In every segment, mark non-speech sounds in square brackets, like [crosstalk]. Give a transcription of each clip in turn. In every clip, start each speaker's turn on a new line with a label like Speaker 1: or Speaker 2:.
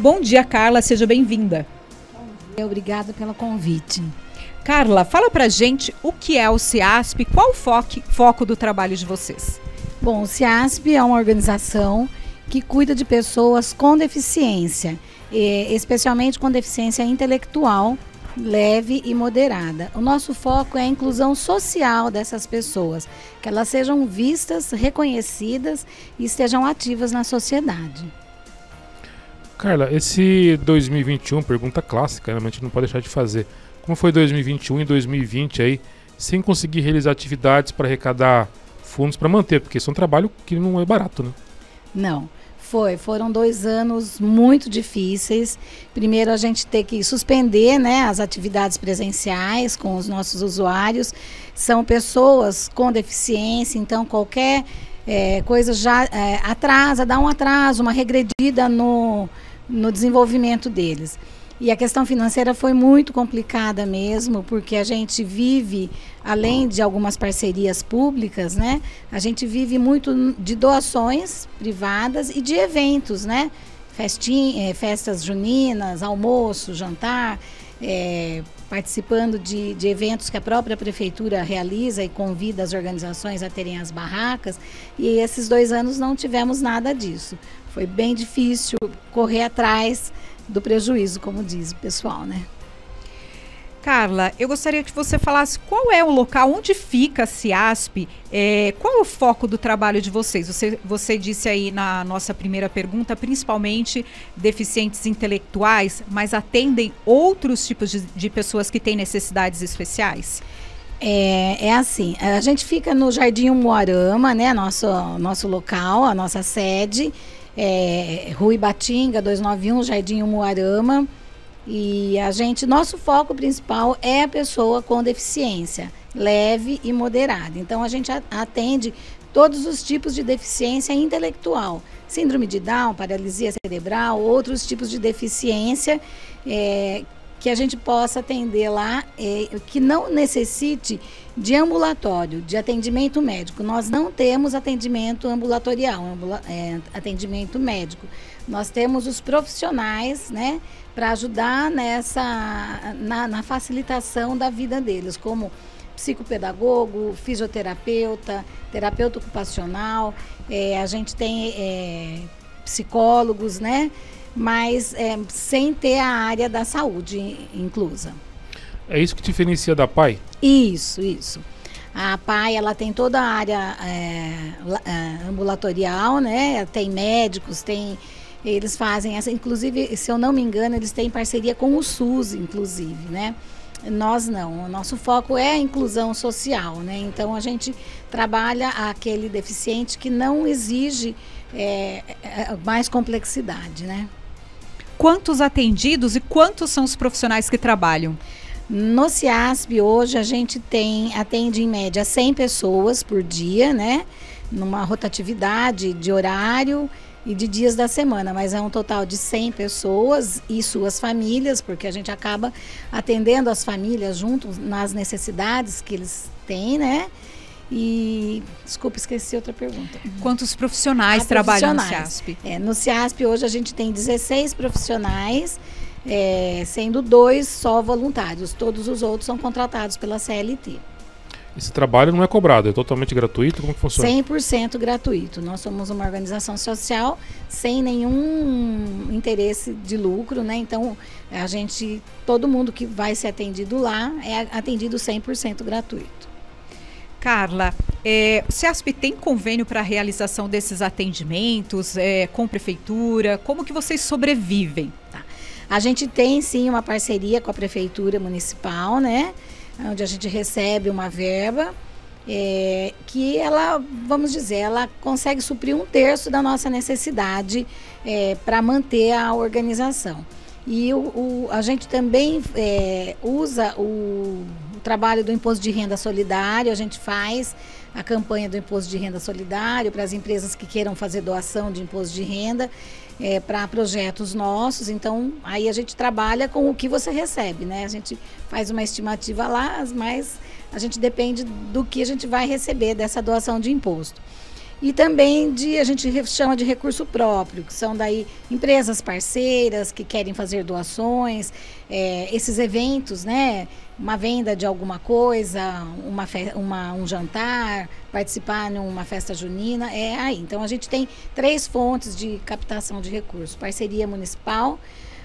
Speaker 1: Bom dia, Carla, seja bem-vinda.
Speaker 2: Obrigada pelo convite.
Speaker 1: Carla, fala pra gente o que é o CIASP, qual o foco, foco do trabalho de vocês?
Speaker 2: Bom, o CIASP é uma organização que cuida de pessoas com deficiência, especialmente com deficiência intelectual leve e moderada. O nosso foco é a inclusão social dessas pessoas, que elas sejam vistas, reconhecidas e estejam ativas na sociedade.
Speaker 3: Carla, esse 2021, pergunta clássica, né? a gente não pode deixar de fazer. Como foi 2021 e 2020 aí, sem conseguir realizar atividades para arrecadar fundos para manter, porque isso é um trabalho que não é barato, né?
Speaker 2: Não. Foi, foram dois anos muito difíceis. Primeiro a gente ter que suspender né, as atividades presenciais com os nossos usuários. São pessoas com deficiência, então qualquer é, coisa já é, atrasa, dá um atraso, uma regredida no, no desenvolvimento deles. E a questão financeira foi muito complicada mesmo, porque a gente vive, além de algumas parcerias públicas, né? A gente vive muito de doações privadas e de eventos, né? Festinha, eh, festas juninas, almoço, jantar, é, participando de, de eventos que a própria prefeitura realiza e convida as organizações a terem as barracas. E esses dois anos não tivemos nada disso. Foi bem difícil correr atrás do prejuízo, como diz o pessoal, né?
Speaker 1: Carla, eu gostaria que você falasse qual é o local, onde fica a CIASP, é, qual é o foco do trabalho de vocês? Você, você disse aí na nossa primeira pergunta, principalmente deficientes intelectuais, mas atendem outros tipos de, de pessoas que têm necessidades especiais?
Speaker 2: É, é, assim, a gente fica no Jardim Moarama, né, nosso, nosso local, a nossa sede, é, Rui Batinga, 291, Jardim Umuarama. E a gente, nosso foco principal é a pessoa com deficiência leve e moderada. Então a gente atende todos os tipos de deficiência intelectual, síndrome de Down, paralisia cerebral, outros tipos de deficiência é, que a gente possa atender lá, é, que não necessite de ambulatório, de atendimento médico. Nós não temos atendimento ambulatorial, ambula é, atendimento médico. Nós temos os profissionais, né, para ajudar nessa, na, na facilitação da vida deles, como psicopedagogo, fisioterapeuta, terapeuta ocupacional, é, a gente tem é, psicólogos, né? Mas é, sem ter a área da saúde inclusa.
Speaker 3: É isso que diferencia da PAI?
Speaker 2: Isso, isso. A PAI ela tem toda a área é, é, ambulatorial, né? Tem médicos, tem eles fazem essa, inclusive, se eu não me engano, eles têm parceria com o SUS, inclusive, né? Nós não, o nosso foco é a inclusão social, né? Então a gente trabalha aquele deficiente que não exige é, é mais complexidade, né?
Speaker 1: Quantos atendidos e quantos são os profissionais que trabalham?
Speaker 2: No CIASP hoje a gente tem atende em média 100 pessoas por dia, né? Numa rotatividade de horário e de dias da semana, mas é um total de 100 pessoas e suas famílias, porque a gente acaba atendendo as famílias junto nas necessidades que eles têm, né? E, desculpa, esqueci outra pergunta.
Speaker 1: Quantos profissionais ah, trabalham profissionais. no CIASP?
Speaker 2: É, no CIASP hoje a gente tem 16 profissionais, é, sendo dois só voluntários. Todos os outros são contratados pela CLT.
Speaker 3: Esse trabalho não é cobrado, é totalmente gratuito? Como que funciona?
Speaker 2: 100% gratuito. Nós somos uma organização social sem nenhum interesse de lucro, né? Então, a gente, todo mundo que vai ser atendido lá é atendido 100% gratuito.
Speaker 1: Carla, é, o CEASP tem convênio para a realização desses atendimentos é, com prefeitura? Como que vocês sobrevivem?
Speaker 2: Tá. A gente tem sim uma parceria com a prefeitura municipal, né? Onde a gente recebe uma verba é, que ela, vamos dizer, ela consegue suprir um terço da nossa necessidade é, para manter a organização. E o, o, a gente também é, usa o o trabalho do imposto de renda solidário, a gente faz a campanha do imposto de renda solidário para as empresas que queiram fazer doação de imposto de renda é, para projetos nossos. Então, aí a gente trabalha com o que você recebe, né? A gente faz uma estimativa lá, mas a gente depende do que a gente vai receber dessa doação de imposto. e também de a gente chama de recurso próprio, que são daí empresas parceiras que querem fazer doações, é, esses eventos, né? Uma venda de alguma coisa, uma, uma, um jantar, participar numa festa junina, é aí. Então a gente tem três fontes de captação de recursos: parceria municipal,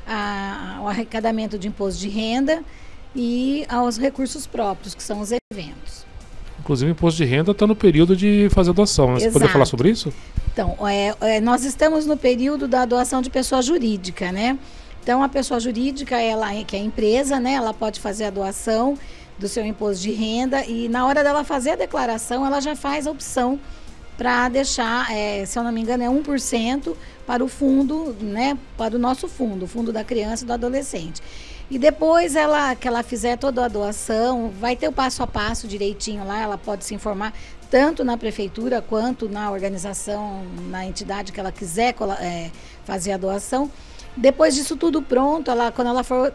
Speaker 2: a, o arrecadamento de imposto de renda e aos recursos próprios, que são os eventos.
Speaker 3: Inclusive, o imposto de renda está no período de fazer doação. Né? Você poderia falar sobre isso?
Speaker 2: Então, é, é, nós estamos no período da doação de pessoa jurídica, né? Então, a pessoa jurídica, ela que é empresa, né? Ela pode fazer a doação do seu imposto de renda e na hora dela fazer a declaração, ela já faz a opção para deixar, é, se eu não me engano, é 1% para o fundo, né? Para o nosso fundo, o fundo da criança e do adolescente. E depois ela que ela fizer toda a doação, vai ter o passo a passo direitinho lá, ela pode se informar tanto na prefeitura quanto na organização, na entidade que ela quiser é, fazer a doação. Depois disso tudo pronto, ela, quando ela for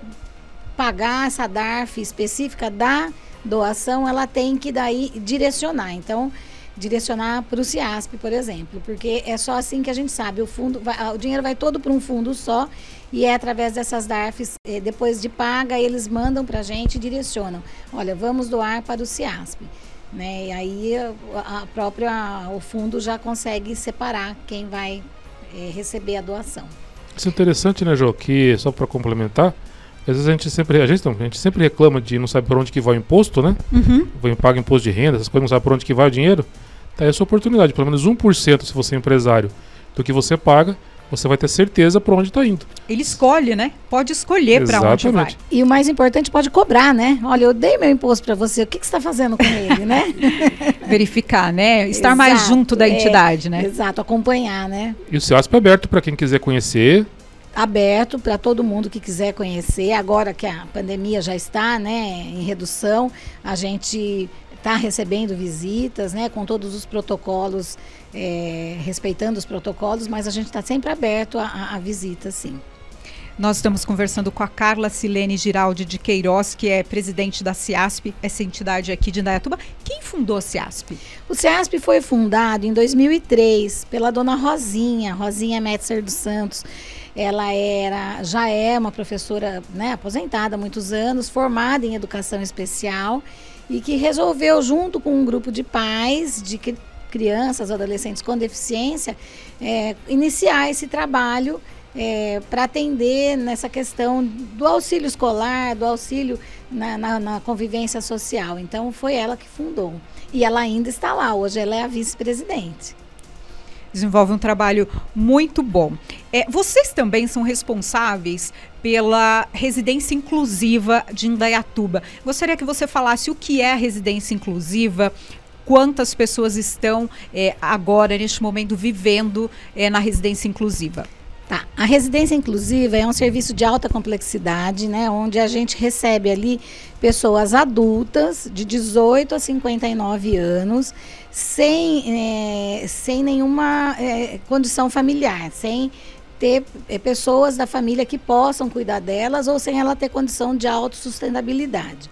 Speaker 2: pagar essa DARF específica da doação, ela tem que daí direcionar. Então, direcionar para o CIASP, por exemplo, porque é só assim que a gente sabe. O fundo, vai, o dinheiro vai todo para um fundo só e é através dessas DARFs, eh, depois de paga, eles mandam para a gente e direcionam. Olha, vamos doar para o CIASP. Né? E aí a, própria, o fundo já consegue separar quem vai é, receber a doação.
Speaker 3: Isso é interessante, né, Jô? Que só para complementar, às vezes a gente sempre a gente, não, a gente sempre reclama de não sabe por onde que vai o imposto, né? Uhum. Paga imposto de renda, essas coisas não sabe por onde que vai o dinheiro. Tá aí a sua oportunidade, pelo menos 1% se você é empresário do que você paga, você vai ter certeza para onde está indo.
Speaker 1: Ele escolhe, né? Pode escolher para onde vai.
Speaker 2: E o mais importante, pode cobrar, né? Olha, eu dei meu imposto para você, o que, que você está fazendo com ele, né? [laughs]
Speaker 1: Verificar, né? Estar exato, mais junto da é, entidade, né?
Speaker 2: Exato, acompanhar, né?
Speaker 3: E o CEASP é aberto para quem quiser conhecer.
Speaker 2: Aberto para todo mundo que quiser conhecer. Agora que a pandemia já está, né, em redução, a gente está recebendo visitas, né, com todos os protocolos, é, respeitando os protocolos, mas a gente está sempre aberto a, visita, sim.
Speaker 1: Nós estamos conversando com a Carla Silene Giraldi de Queiroz, que é presidente da CIASP, essa entidade aqui de Indaiatuba. Quem fundou a CIASP?
Speaker 2: O CIASP foi fundado em 2003 pela dona Rosinha, Rosinha Metzer dos Santos. Ela era, já é uma professora né, aposentada há muitos anos, formada em educação especial e que resolveu, junto com um grupo de pais, de crianças, adolescentes com deficiência, é, iniciar esse trabalho é, para atender nessa questão do auxílio escolar, do auxílio na, na, na, convivência social. Então, foi ela que fundou. E ela ainda está lá, hoje ela é a vice-presidente
Speaker 1: desenvolve um trabalho muito bom. É, vocês também são responsáveis pela residência inclusiva de Indaiatuba. Gostaria que você falasse o que é a residência inclusiva, quantas pessoas estão é, agora, neste momento, vivendo é, na residência inclusiva.
Speaker 2: Tá. A residência inclusiva é um serviço de alta complexidade, né, onde a gente recebe ali pessoas adultas de 18 a 59 anos, sem, é, sem nenhuma é, condição familiar, sem ter é, pessoas da família que possam cuidar delas ou sem ela ter condição de autossustentabilidade.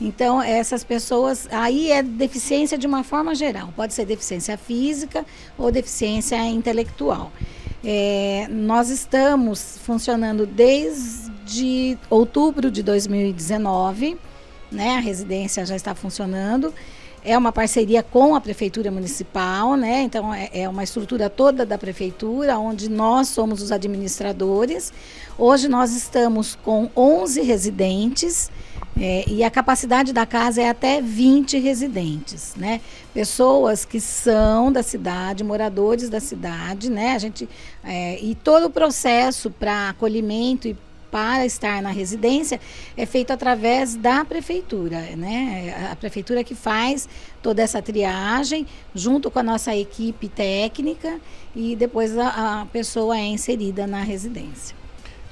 Speaker 2: Então, essas pessoas, aí é deficiência de uma forma geral, pode ser deficiência física ou deficiência intelectual. É, nós estamos funcionando desde outubro de 2019, né? A residência já está funcionando. É uma parceria com a prefeitura municipal, né? Então é, é uma estrutura toda da prefeitura, onde nós somos os administradores. Hoje nós estamos com 11 residentes é, e a capacidade da casa é até 20 residentes, né? Pessoas que são da cidade, moradores da cidade, né? A gente, é, e todo o processo para acolhimento e para estar na residência é feito através da prefeitura, né? A prefeitura que faz toda essa triagem junto com a nossa equipe técnica e depois a, a pessoa é inserida na residência.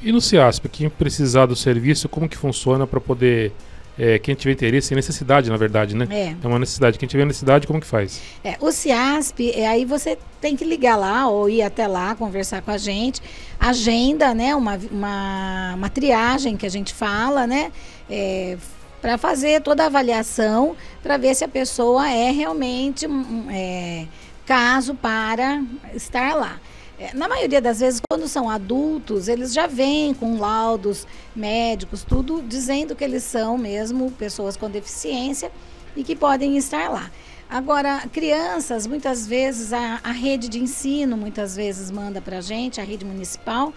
Speaker 3: E no CIASP, quem precisar do serviço, como que funciona para poder é, quem tiver interesse e necessidade, na verdade, né? É. é uma necessidade. Quem tiver necessidade, como que faz?
Speaker 2: É, o CIASP, é, aí você tem que ligar lá ou ir até lá, conversar com a gente. Agenda, né? Uma, uma, uma triagem que a gente fala, né? É, para fazer toda a avaliação, para ver se a pessoa é realmente é, caso para estar lá. É, na maioria das vezes, quando são adultos, eles já vêm com laudos médicos, tudo dizendo que eles são mesmo pessoas com deficiência e que podem estar lá. Agora, crianças, muitas vezes, a, a rede de ensino, muitas vezes, manda para a gente, a rede municipal,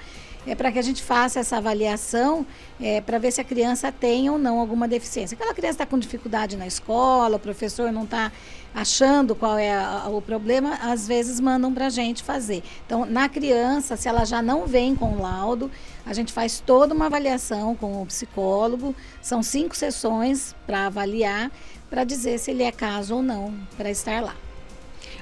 Speaker 2: é para que a gente faça essa avaliação é, para ver se a criança tem ou não alguma deficiência. Aquela criança está com dificuldade na escola, o professor não está achando qual é a, o problema, às vezes mandam para a gente fazer. Então, na criança, se ela já não vem com laudo, a gente faz toda uma avaliação com o psicólogo, são cinco sessões para avaliar, para dizer se ele é caso ou não para estar lá.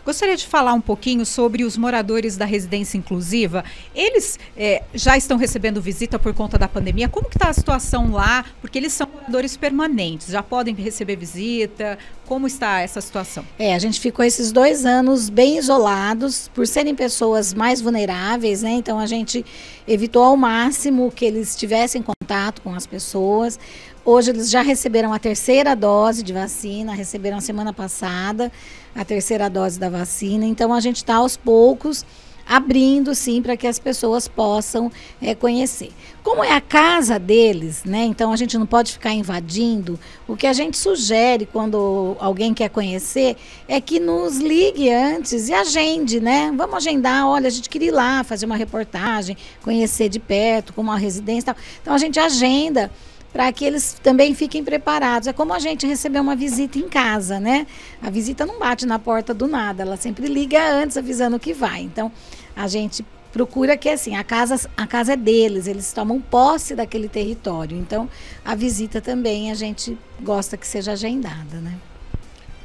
Speaker 1: Gostaria de falar um pouquinho sobre os moradores da residência inclusiva. Eles é, já estão recebendo visita por conta da pandemia. Como que está a situação lá? Porque eles são moradores permanentes, já podem receber visita. Como está essa situação?
Speaker 2: É, a gente ficou esses dois anos bem isolados, por serem pessoas mais vulneráveis, né? Então a gente evitou ao máximo que eles tivessem contato com as pessoas. Hoje eles já receberam a terceira dose de vacina, receberam semana passada a terceira dose da vacina. Então a gente está aos poucos abrindo sim para que as pessoas possam é, conhecer. Como é a casa deles, né? Então a gente não pode ficar invadindo. O que a gente sugere quando alguém quer conhecer é que nos ligue antes e agende, né? Vamos agendar, olha, a gente queria ir lá fazer uma reportagem, conhecer de perto, como a residência. Tal. Então a gente agenda para que eles também fiquem preparados. É como a gente receber uma visita em casa, né? A visita não bate na porta do nada, ela sempre liga antes avisando que vai. Então, a gente procura que assim, a casa, a casa é deles, eles tomam posse daquele território. Então, a visita também a gente gosta que seja agendada, né?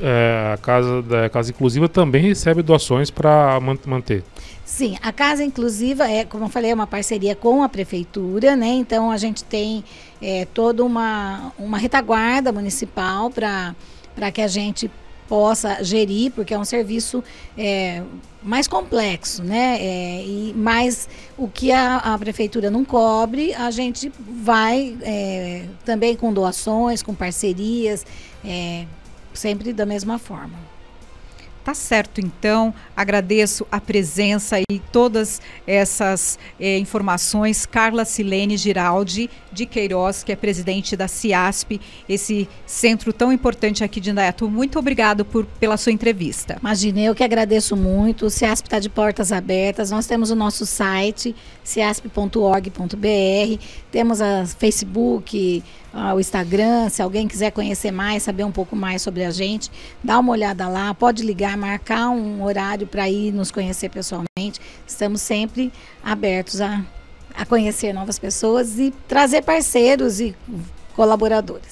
Speaker 3: É, a casa da casa inclusiva também recebe doações para manter.
Speaker 2: Sim, a casa inclusiva é, como eu falei, é uma parceria com a prefeitura, né? Então a gente tem é, toda uma, uma retaguarda municipal para que a gente possa gerir, porque é um serviço é, mais complexo, né? É, e mais o que a, a, prefeitura não cobre, a gente vai é, também com doações, com parcerias, é, sempre da mesma forma.
Speaker 1: Tá certo, então. Agradeço a presença e todas essas eh, informações. Carla Silene Giraldi de Queiroz, que é presidente da CIASP, esse centro tão importante aqui de Indaiatu. Muito obrigado por, pela sua entrevista.
Speaker 2: Imagina, eu que agradeço muito. O CIASP está de portas abertas. Nós temos o nosso site, ciasp.org.br. Temos a Facebook, o Instagram. Se alguém quiser conhecer mais, saber um pouco mais sobre a gente, dá uma olhada lá. Pode ligar, marcar um horário para ir nos conhecer pessoalmente. Estamos sempre abertos a, a conhecer novas pessoas e trazer parceiros e colaboradores.